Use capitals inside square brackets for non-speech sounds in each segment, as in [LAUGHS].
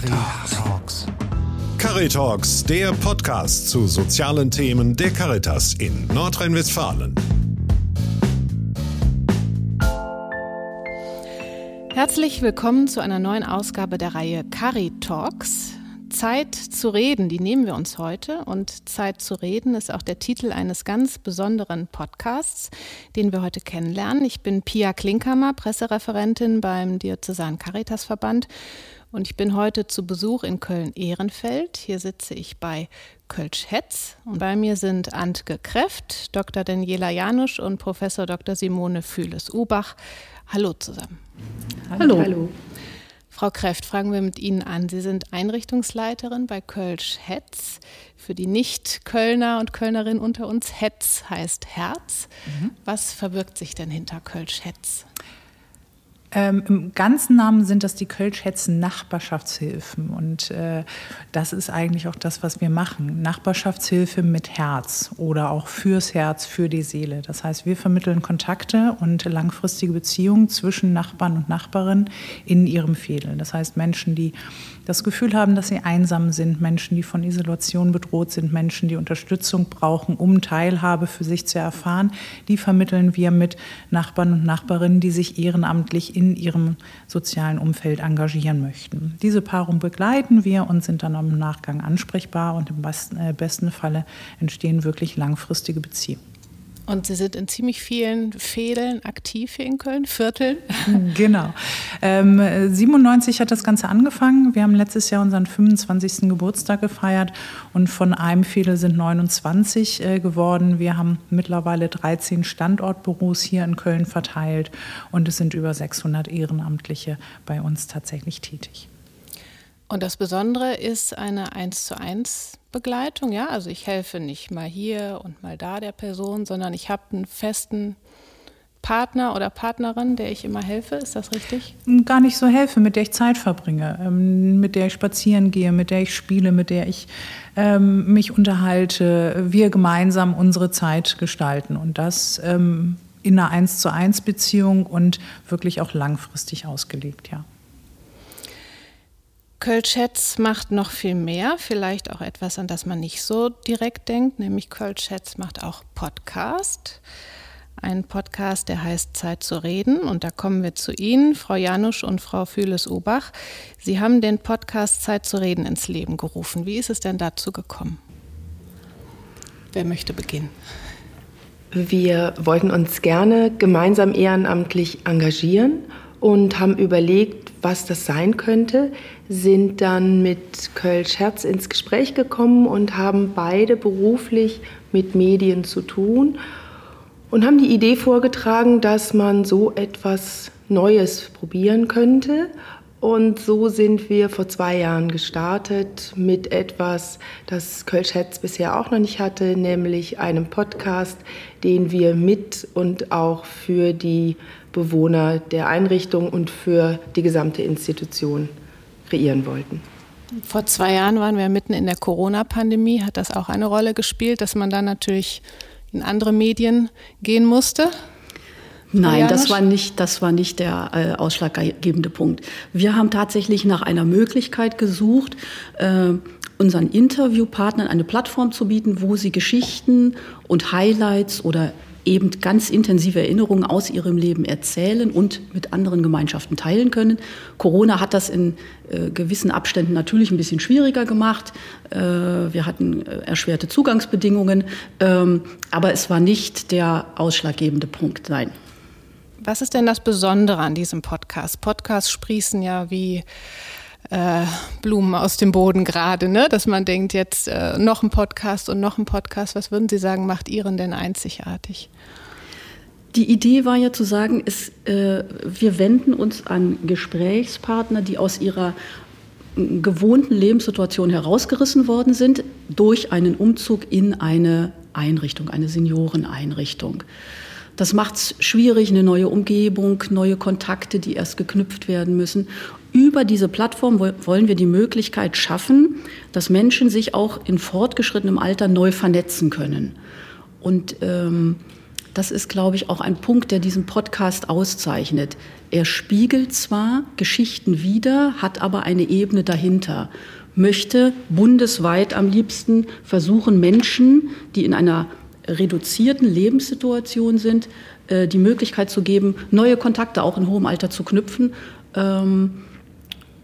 Caritalks. Caritalks, der Podcast zu sozialen Themen der Caritas in Nordrhein-Westfalen. Herzlich willkommen zu einer neuen Ausgabe der Reihe Caritalks. Zeit zu reden, die nehmen wir uns heute. Und Zeit zu reden ist auch der Titel eines ganz besonderen Podcasts, den wir heute kennenlernen. Ich bin Pia Klinkhammer, Pressereferentin beim Diözesan Caritas Verband. Und ich bin heute zu Besuch in Köln-Ehrenfeld. Hier sitze ich bei Kölsch-Hetz. Und bei mir sind Antke Kreft, Dr. Daniela Janusch und Professor Dr. Simone Fühles-Ubach. Hallo zusammen. Hallo. Hallo. Frau Kräft, fragen wir mit Ihnen an. Sie sind Einrichtungsleiterin bei Kölsch Hetz. Für die Nicht-Kölner und Kölnerinnen unter uns, Hetz heißt Herz. Mhm. Was verbirgt sich denn hinter Kölsch Hetz? Ähm, Im ganzen Namen sind das die Kölsch-Hetzen Nachbarschaftshilfen. Und äh, das ist eigentlich auch das, was wir machen. Nachbarschaftshilfe mit Herz oder auch fürs Herz, für die Seele. Das heißt, wir vermitteln Kontakte und langfristige Beziehungen zwischen Nachbarn und Nachbarinnen in ihrem Fädeln. Das heißt, Menschen, die das Gefühl haben, dass sie einsam sind, Menschen, die von Isolation bedroht sind, Menschen, die Unterstützung brauchen, um Teilhabe für sich zu erfahren, die vermitteln wir mit Nachbarn und Nachbarinnen, die sich ehrenamtlich in ihrem sozialen Umfeld engagieren möchten. Diese Paarung begleiten wir und sind dann im Nachgang ansprechbar und im besten, äh, besten Falle entstehen wirklich langfristige Beziehungen. Und Sie sind in ziemlich vielen Fädeln aktiv hier in Köln, Vierteln. [LAUGHS] Genau. Ähm, 97 hat das Ganze angefangen. Wir haben letztes Jahr unseren 25. Geburtstag gefeiert und von einem Fädel sind 29 äh, geworden. Wir haben mittlerweile 13 Standortbüros hier in Köln verteilt und es sind über 600 Ehrenamtliche bei uns tatsächlich tätig. Und das Besondere ist eine 1 zu 1 Begleitung, ja. Also ich helfe nicht mal hier und mal da der Person, sondern ich habe einen festen Partner oder Partnerin, der ich immer helfe. Ist das richtig? Gar nicht so helfe, mit der ich Zeit verbringe, ähm, mit der ich spazieren gehe, mit der ich spiele, mit der ich ähm, mich unterhalte. Wir gemeinsam unsere Zeit gestalten und das ähm, in einer 1 zu 1 Beziehung und wirklich auch langfristig ausgelegt, ja. Kölschätz macht noch viel mehr, vielleicht auch etwas, an das man nicht so direkt denkt, nämlich Kölschätz macht auch Podcast. Ein Podcast, der heißt Zeit zu reden. Und da kommen wir zu Ihnen, Frau Janusch und Frau Fühles-Obach. Sie haben den Podcast Zeit zu reden ins Leben gerufen. Wie ist es denn dazu gekommen? Wer möchte beginnen? Wir wollten uns gerne gemeinsam ehrenamtlich engagieren und haben überlegt, was das sein könnte, sind dann mit Kölsch Herz ins Gespräch gekommen und haben beide beruflich mit Medien zu tun und haben die Idee vorgetragen, dass man so etwas Neues probieren könnte. Und so sind wir vor zwei Jahren gestartet mit etwas, das Kölsch Herz bisher auch noch nicht hatte, nämlich einem Podcast, den wir mit und auch für die Bewohner der Einrichtung und für die gesamte Institution kreieren wollten. Vor zwei Jahren waren wir mitten in der Corona-Pandemie. Hat das auch eine Rolle gespielt, dass man dann natürlich in andere Medien gehen musste? Nein, das war nicht, das war nicht der äh, ausschlaggebende Punkt. Wir haben tatsächlich nach einer Möglichkeit gesucht, äh, unseren Interviewpartnern eine Plattform zu bieten, wo sie Geschichten und Highlights oder eben ganz intensive Erinnerungen aus ihrem Leben erzählen und mit anderen Gemeinschaften teilen können. Corona hat das in äh, gewissen Abständen natürlich ein bisschen schwieriger gemacht. Äh, wir hatten äh, erschwerte Zugangsbedingungen, ähm, aber es war nicht der ausschlaggebende Punkt, nein. Was ist denn das Besondere an diesem Podcast? Podcasts sprießen ja wie äh, Blumen aus dem Boden gerade, ne? dass man denkt, jetzt äh, noch ein Podcast und noch ein Podcast. Was würden Sie sagen, macht Ihren denn einzigartig? Die Idee war ja zu sagen, ist, äh, wir wenden uns an Gesprächspartner, die aus ihrer gewohnten Lebenssituation herausgerissen worden sind durch einen Umzug in eine Einrichtung, eine Senioreneinrichtung. Das macht es schwierig, eine neue Umgebung, neue Kontakte, die erst geknüpft werden müssen. Über diese Plattform wollen wir die Möglichkeit schaffen, dass Menschen sich auch in fortgeschrittenem Alter neu vernetzen können. Und ähm, das ist, glaube ich, auch ein Punkt, der diesen Podcast auszeichnet. Er spiegelt zwar Geschichten wider, hat aber eine Ebene dahinter möchte bundesweit am liebsten versuchen, Menschen, die in einer reduzierten Lebenssituation sind, äh, die Möglichkeit zu geben, neue Kontakte auch in hohem Alter zu knüpfen ähm,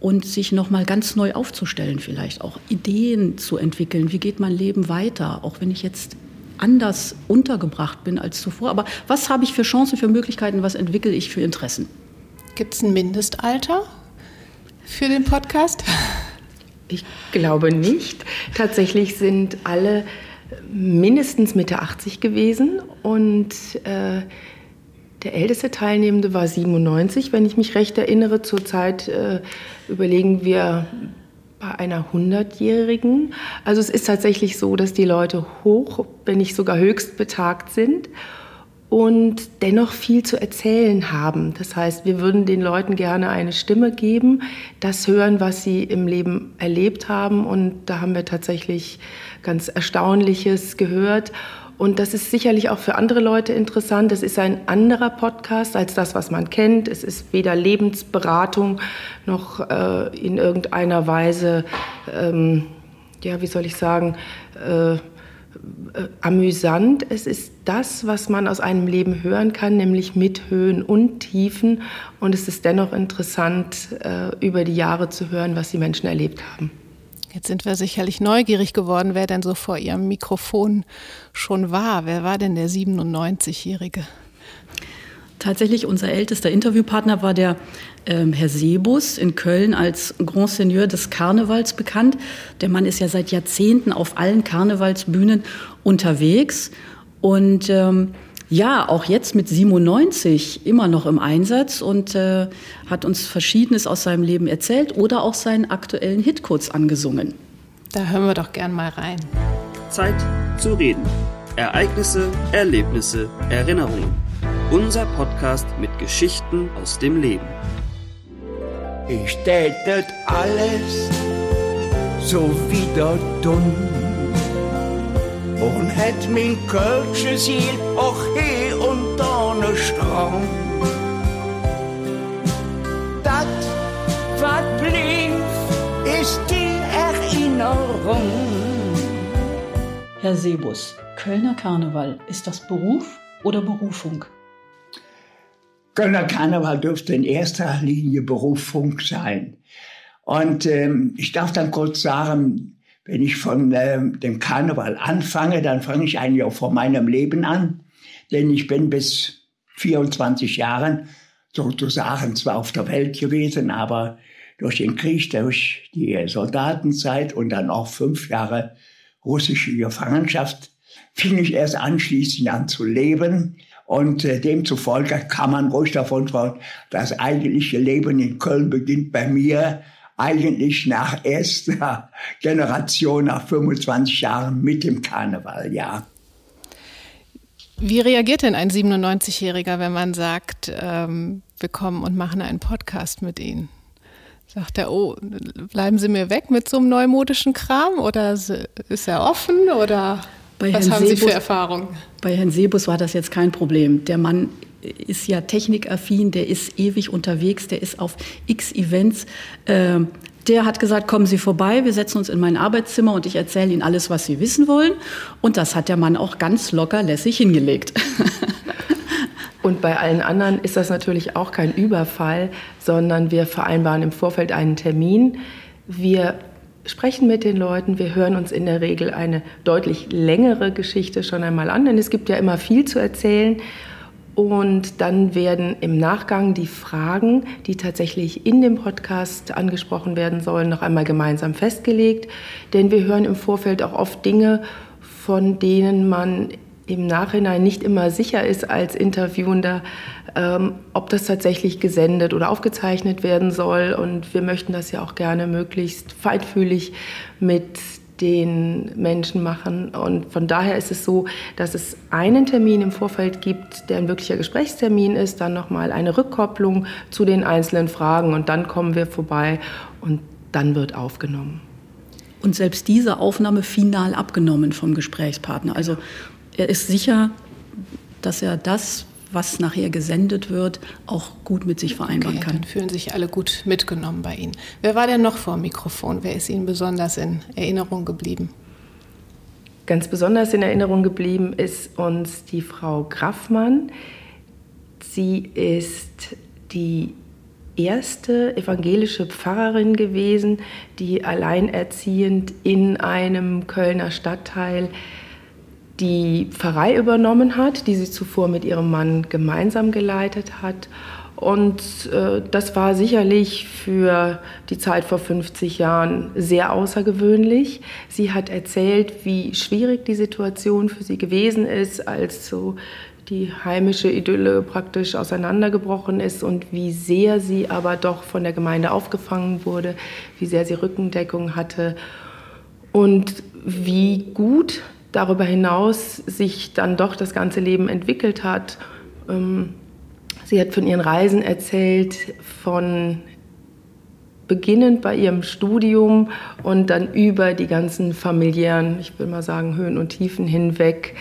und sich nochmal ganz neu aufzustellen, vielleicht auch Ideen zu entwickeln. Wie geht mein Leben weiter, auch wenn ich jetzt anders untergebracht bin als zuvor. Aber was habe ich für Chancen, für Möglichkeiten, was entwickle ich für Interessen? Gibt es ein Mindestalter für den Podcast? Ich glaube nicht. Tatsächlich sind alle mindestens Mitte 80 gewesen und äh, der älteste Teilnehmende war 97, wenn ich mich recht erinnere. Zurzeit äh, überlegen wir bei einer 100-Jährigen. Also es ist tatsächlich so, dass die Leute hoch, wenn nicht sogar höchst betagt sind und dennoch viel zu erzählen haben. Das heißt, wir würden den Leuten gerne eine Stimme geben, das hören, was sie im Leben erlebt haben. Und da haben wir tatsächlich ganz Erstaunliches gehört. Und das ist sicherlich auch für andere Leute interessant. Es ist ein anderer Podcast als das, was man kennt. Es ist weder Lebensberatung noch äh, in irgendeiner Weise, ähm, ja, wie soll ich sagen, äh, äh, amüsant. Es ist das, was man aus einem Leben hören kann, nämlich mit Höhen und Tiefen. Und es ist dennoch interessant, äh, über die Jahre zu hören, was die Menschen erlebt haben. Jetzt sind wir sicherlich neugierig geworden, wer denn so vor Ihrem Mikrofon schon war. Wer war denn der 97-Jährige? Tatsächlich unser ältester Interviewpartner war der ähm, Herr Sebus in Köln als Grand Seigneur des Karnevals bekannt. Der Mann ist ja seit Jahrzehnten auf allen Karnevalsbühnen unterwegs und ähm, ja, auch jetzt mit 97 immer noch im Einsatz und äh, hat uns Verschiedenes aus seinem Leben erzählt oder auch seinen aktuellen Hit kurz angesungen. Da hören wir doch gern mal rein. Zeit zu reden. Ereignisse, Erlebnisse, Erinnerungen. Unser Podcast mit Geschichten aus dem Leben. Ich tätet alles so wieder tun und hätt min kölsche Ziel auch hier und da ne Strang. Das, was blieb, ist die Erinnerung. Herr Sebus, Kölner Karneval, ist das Beruf oder Berufung? Kölner Karneval dürfte in erster Linie Berufung sein. Und ähm, ich darf dann kurz sagen, wenn ich von ähm, dem Karneval anfange, dann fange ich eigentlich auch von meinem Leben an. Denn ich bin bis 24 Jahren sozusagen zwar auf der Welt gewesen, aber durch den Krieg, durch die Soldatenzeit und dann auch fünf Jahre russische Gefangenschaft, fing ich erst anschließend an zu leben. Und äh, demzufolge kann man ruhig davon sprechen, das eigentliche Leben in Köln beginnt bei mir eigentlich nach erster Generation, nach 25 Jahren mit dem Karneval, ja. Wie reagiert denn ein 97-Jähriger, wenn man sagt, ähm, wir kommen und machen einen Podcast mit Ihnen? Sagt er, oh, bleiben Sie mir weg mit so einem neumodischen Kram? Oder ist er offen? Oder bei Was Herrn haben Sebus, Sie für Erfahrungen? Bei Herrn Sebus war das jetzt kein Problem. Der Mann ist ja technikaffin, der ist ewig unterwegs, der ist auf x Events. Äh, der hat gesagt, kommen Sie vorbei, wir setzen uns in mein Arbeitszimmer und ich erzähle Ihnen alles, was Sie wissen wollen. Und das hat der Mann auch ganz locker lässig hingelegt. [LAUGHS] Und bei allen anderen ist das natürlich auch kein Überfall, sondern wir vereinbaren im Vorfeld einen Termin. Wir sprechen mit den Leuten. Wir hören uns in der Regel eine deutlich längere Geschichte schon einmal an, denn es gibt ja immer viel zu erzählen. Und dann werden im Nachgang die Fragen, die tatsächlich in dem Podcast angesprochen werden sollen, noch einmal gemeinsam festgelegt. Denn wir hören im Vorfeld auch oft Dinge, von denen man im Nachhinein nicht immer sicher ist als Interviewender, ähm, ob das tatsächlich gesendet oder aufgezeichnet werden soll. Und wir möchten das ja auch gerne möglichst feinfühlig mit den Menschen machen. Und von daher ist es so, dass es einen Termin im Vorfeld gibt, der ein wirklicher Gesprächstermin ist, dann nochmal eine Rückkopplung zu den einzelnen Fragen und dann kommen wir vorbei und dann wird aufgenommen. Und selbst diese Aufnahme final abgenommen vom Gesprächspartner. Also er ist sicher dass er das, was nachher gesendet wird, auch gut mit sich vereinbaren okay, kann. Dann fühlen sich alle gut mitgenommen bei Ihnen. Wer war denn noch vor dem Mikrofon? Wer ist Ihnen besonders in Erinnerung geblieben? Ganz besonders in Erinnerung geblieben ist uns die Frau Graffmann. Sie ist die erste evangelische Pfarrerin gewesen, die alleinerziehend in einem Kölner Stadtteil die Pfarrei übernommen hat, die sie zuvor mit ihrem Mann gemeinsam geleitet hat. Und äh, das war sicherlich für die Zeit vor 50 Jahren sehr außergewöhnlich. Sie hat erzählt, wie schwierig die Situation für sie gewesen ist, als so die heimische Idylle praktisch auseinandergebrochen ist und wie sehr sie aber doch von der Gemeinde aufgefangen wurde, wie sehr sie Rückendeckung hatte und wie gut darüber hinaus sich dann doch das ganze Leben entwickelt hat. Ähm, sie hat von ihren Reisen erzählt, von beginnend bei ihrem Studium und dann über die ganzen familiären, ich will mal sagen, Höhen und Tiefen hinweg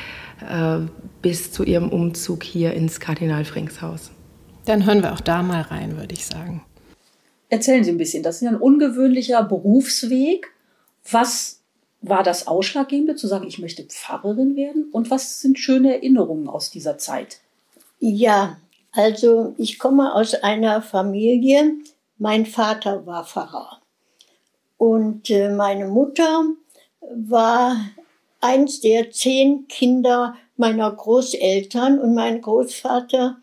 äh, bis zu ihrem Umzug hier ins Kardinal Franks Haus. Dann hören wir auch da mal rein, würde ich sagen. Erzählen Sie ein bisschen, das ist ja ein ungewöhnlicher Berufsweg. Was war das Ausschlaggebende, zu sagen, ich möchte Pfarrerin werden? Und was sind schöne Erinnerungen aus dieser Zeit? Ja, also ich komme aus einer Familie, mein Vater war Pfarrer und äh, meine Mutter war eins der zehn Kinder meiner Großeltern und mein Großvater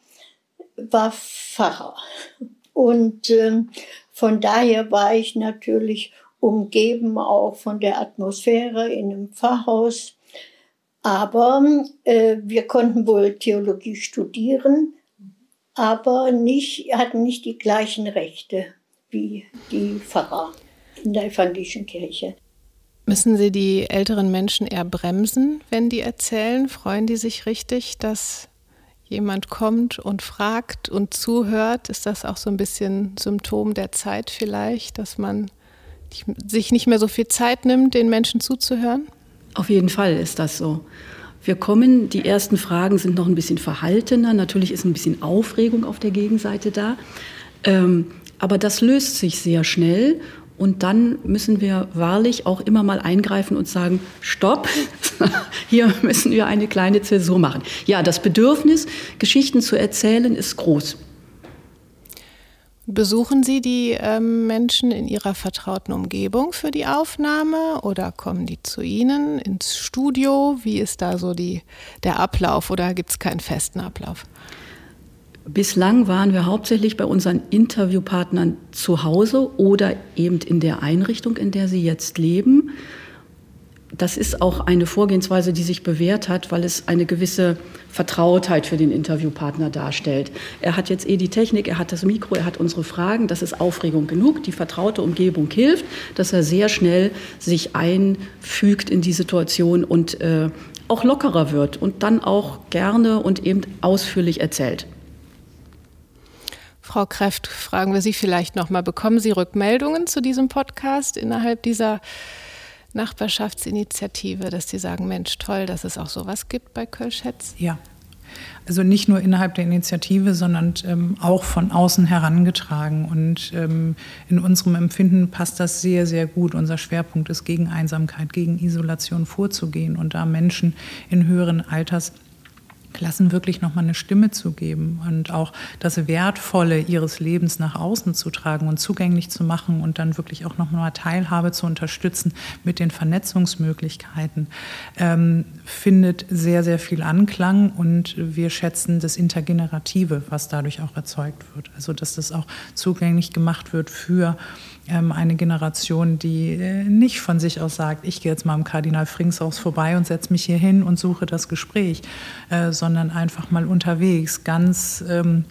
war Pfarrer. Und äh, von daher war ich natürlich umgeben auch von der Atmosphäre in einem Pfarrhaus. Aber äh, wir konnten wohl Theologie studieren, aber nicht, hatten nicht die gleichen Rechte wie die Pfarrer in der evangelischen Kirche. Müssen Sie die älteren Menschen eher bremsen, wenn die erzählen? Freuen die sich richtig, dass jemand kommt und fragt und zuhört? Ist das auch so ein bisschen Symptom der Zeit vielleicht, dass man sich nicht mehr so viel Zeit nimmt, den Menschen zuzuhören? Auf jeden Fall ist das so. Wir kommen, die ersten Fragen sind noch ein bisschen verhaltener. Natürlich ist ein bisschen Aufregung auf der Gegenseite da. Ähm, aber das löst sich sehr schnell und dann müssen wir wahrlich auch immer mal eingreifen und sagen, stopp, [LAUGHS] hier müssen wir eine kleine Zäsur machen. Ja, das Bedürfnis, Geschichten zu erzählen, ist groß. Besuchen Sie die ähm, Menschen in ihrer vertrauten Umgebung für die Aufnahme oder kommen die zu Ihnen ins Studio? Wie ist da so die, der Ablauf oder gibt es keinen festen Ablauf? Bislang waren wir hauptsächlich bei unseren Interviewpartnern zu Hause oder eben in der Einrichtung, in der sie jetzt leben. Das ist auch eine Vorgehensweise, die sich bewährt hat, weil es eine gewisse Vertrautheit für den Interviewpartner darstellt. Er hat jetzt eh die Technik, er hat das Mikro, er hat unsere Fragen, das ist Aufregung genug. Die vertraute Umgebung hilft, dass er sehr schnell sich einfügt in die Situation und äh, auch lockerer wird und dann auch gerne und eben ausführlich erzählt. Frau Kräft, fragen wir Sie vielleicht noch mal, bekommen Sie Rückmeldungen zu diesem Podcast innerhalb dieser Nachbarschaftsinitiative, dass Sie sagen, Mensch, toll, dass es auch sowas gibt bei Kölschetz? Ja. Also nicht nur innerhalb der Initiative, sondern ähm, auch von außen herangetragen. Und ähm, in unserem Empfinden passt das sehr, sehr gut. Unser Schwerpunkt ist, gegen Einsamkeit, gegen Isolation vorzugehen und da Menschen in höheren Alters Klassen wirklich nochmal eine Stimme zu geben und auch das Wertvolle ihres Lebens nach außen zu tragen und zugänglich zu machen und dann wirklich auch nochmal Teilhabe zu unterstützen mit den Vernetzungsmöglichkeiten, ähm, findet sehr, sehr viel Anklang und wir schätzen das Intergenerative, was dadurch auch erzeugt wird. Also, dass das auch zugänglich gemacht wird für eine Generation, die äh, nicht von sich aus sagt, ich gehe jetzt mal im Kardinal Fringshaus vorbei und setze mich hier hin und suche das Gespräch, äh, sondern einfach mal unterwegs, ganz ähm,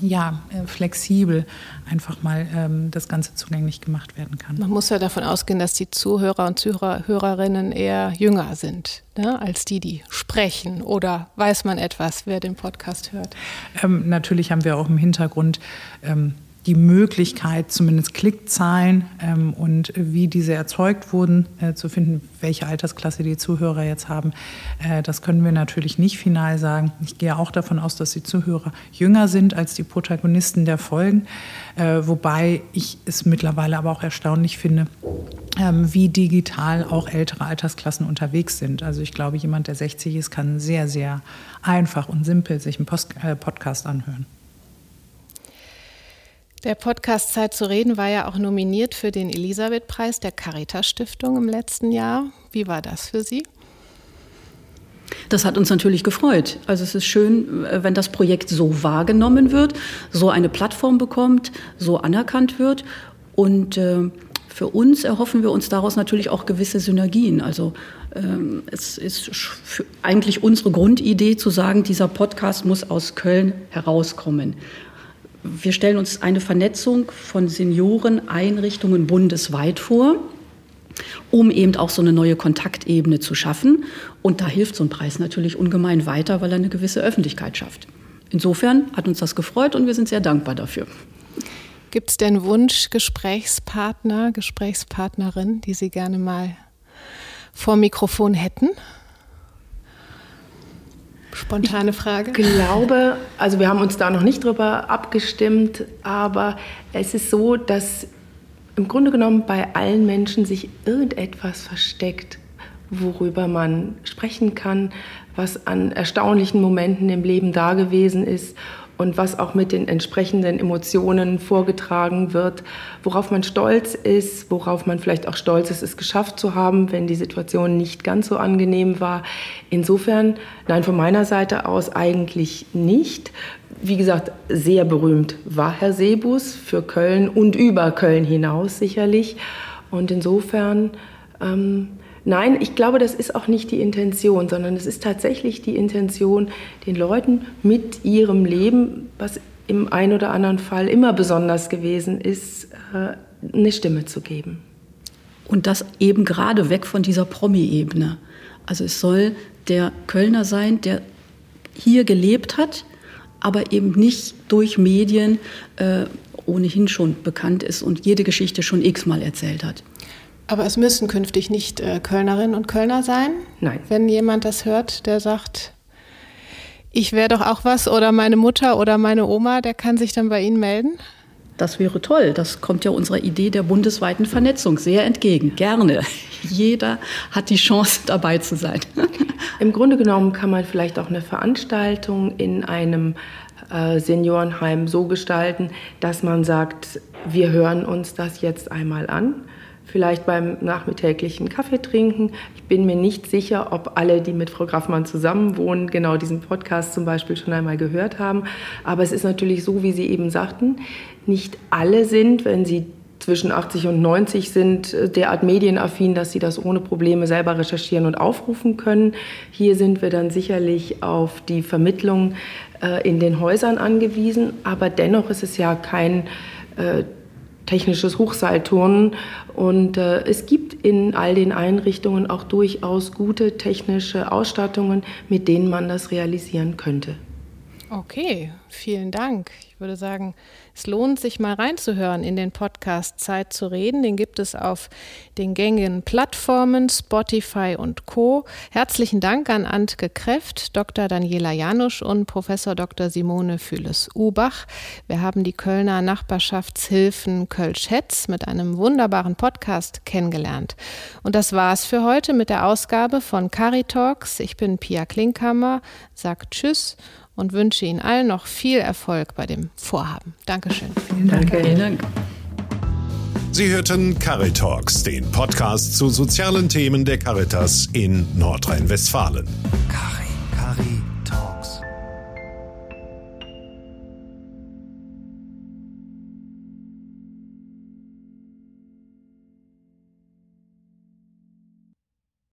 ja, äh, flexibel einfach mal ähm, das Ganze zugänglich gemacht werden kann. Man muss ja davon ausgehen, dass die Zuhörer und Zuhörerinnen eher jünger sind ne, als die, die sprechen. Oder weiß man etwas, wer den Podcast hört? Ähm, natürlich haben wir auch im Hintergrund ähm, die Möglichkeit, zumindest Klickzahlen ähm, und wie diese erzeugt wurden, äh, zu finden, welche Altersklasse die Zuhörer jetzt haben. Äh, das können wir natürlich nicht final sagen. Ich gehe auch davon aus, dass die Zuhörer jünger sind als die Protagonisten der Folgen, äh, wobei ich es mittlerweile aber auch erstaunlich finde, ähm, wie digital auch ältere Altersklassen unterwegs sind. Also ich glaube, jemand, der 60 ist, kann sehr, sehr einfach und simpel sich einen Post äh, Podcast anhören. Der Podcast Zeit zu reden war ja auch nominiert für den Elisabeth-Preis der Caritas Stiftung im letzten Jahr. Wie war das für Sie? Das hat uns natürlich gefreut. Also es ist schön, äh, wenn das Projekt so wahrgenommen wird, so eine Plattform bekommt, so anerkannt wird. Und äh, für uns erhoffen wir uns daraus natürlich auch gewisse Synergien. Also ähm, es ist eigentlich unsere Grundidee zu sagen, dieser Podcast muss aus Köln herauskommen. Wir stellen uns eine Vernetzung von Senioreneinrichtungen bundesweit vor, um eben auch so eine neue Kontaktebene zu schaffen. Und da hilft so ein Preis natürlich ungemein weiter, weil er eine gewisse Öffentlichkeit schafft. Insofern hat uns das gefreut und wir sind sehr dankbar dafür. Gibt es denn Wunsch-Gesprächspartner, Gesprächspartnerin, die Sie gerne mal vor Mikrofon hätten? Spontane Frage. Ich glaube, also wir haben uns da noch nicht drüber abgestimmt, aber es ist so, dass im Grunde genommen bei allen Menschen sich irgendetwas versteckt, worüber man sprechen kann, was an erstaunlichen Momenten im Leben da gewesen ist und was auch mit den entsprechenden Emotionen vorgetragen wird, worauf man stolz ist, worauf man vielleicht auch stolz ist, es geschafft zu haben, wenn die Situation nicht ganz so angenehm war. Insofern, nein, von meiner Seite aus eigentlich nicht. Wie gesagt, sehr berühmt war Herr Sebus für Köln und über Köln hinaus sicherlich. Und insofern ähm, Nein, ich glaube, das ist auch nicht die Intention, sondern es ist tatsächlich die Intention, den Leuten mit ihrem Leben, was im einen oder anderen Fall immer besonders gewesen ist, äh, eine Stimme zu geben. Und das eben gerade weg von dieser Promi-Ebene. Also es soll der Kölner sein, der hier gelebt hat, aber eben nicht durch Medien äh, ohnehin schon bekannt ist und jede Geschichte schon x-mal erzählt hat. Aber es müssen künftig nicht äh, Kölnerinnen und Kölner sein. Nein. Wenn jemand das hört, der sagt, ich wäre doch auch was oder meine Mutter oder meine Oma, der kann sich dann bei Ihnen melden? Das wäre toll. Das kommt ja unserer Idee der bundesweiten Vernetzung sehr entgegen. Gerne. [LAUGHS] Jeder hat die Chance, dabei zu sein. [LAUGHS] Im Grunde genommen kann man vielleicht auch eine Veranstaltung in einem äh, Seniorenheim so gestalten, dass man sagt, wir hören uns das jetzt einmal an vielleicht beim nachmittäglichen Kaffee trinken. Ich bin mir nicht sicher, ob alle, die mit Frau Grafmann zusammenwohnen, genau diesen Podcast zum Beispiel schon einmal gehört haben. Aber es ist natürlich so, wie Sie eben sagten, nicht alle sind, wenn sie zwischen 80 und 90 sind derart medienaffin, dass sie das ohne Probleme selber recherchieren und aufrufen können. Hier sind wir dann sicherlich auf die Vermittlung äh, in den Häusern angewiesen, aber dennoch ist es ja kein äh, technisches Hochseilturnen. Und äh, es gibt in all den Einrichtungen auch durchaus gute technische Ausstattungen, mit denen man das realisieren könnte. Okay, vielen Dank. Ich würde sagen, es lohnt sich mal reinzuhören in den Podcast Zeit zu reden. Den gibt es auf den gängigen Plattformen Spotify und Co. Herzlichen Dank an Antke Kräft, Dr. Daniela Janusch und Professor Dr. Simone Fühles-Ubach. Wir haben die Kölner Nachbarschaftshilfen Kölsch-Hetz mit einem wunderbaren Podcast kennengelernt. Und das war's für heute mit der Ausgabe von Caritalks. Ich bin Pia Klinkhammer, sagt Tschüss und wünsche Ihnen allen noch viel Erfolg bei dem Vorhaben. Dankeschön. Vielen Dank. Vielen Dank. Sie hörten Caritalks, den Podcast zu sozialen Themen der Caritas in Nordrhein-Westfalen. Caritas.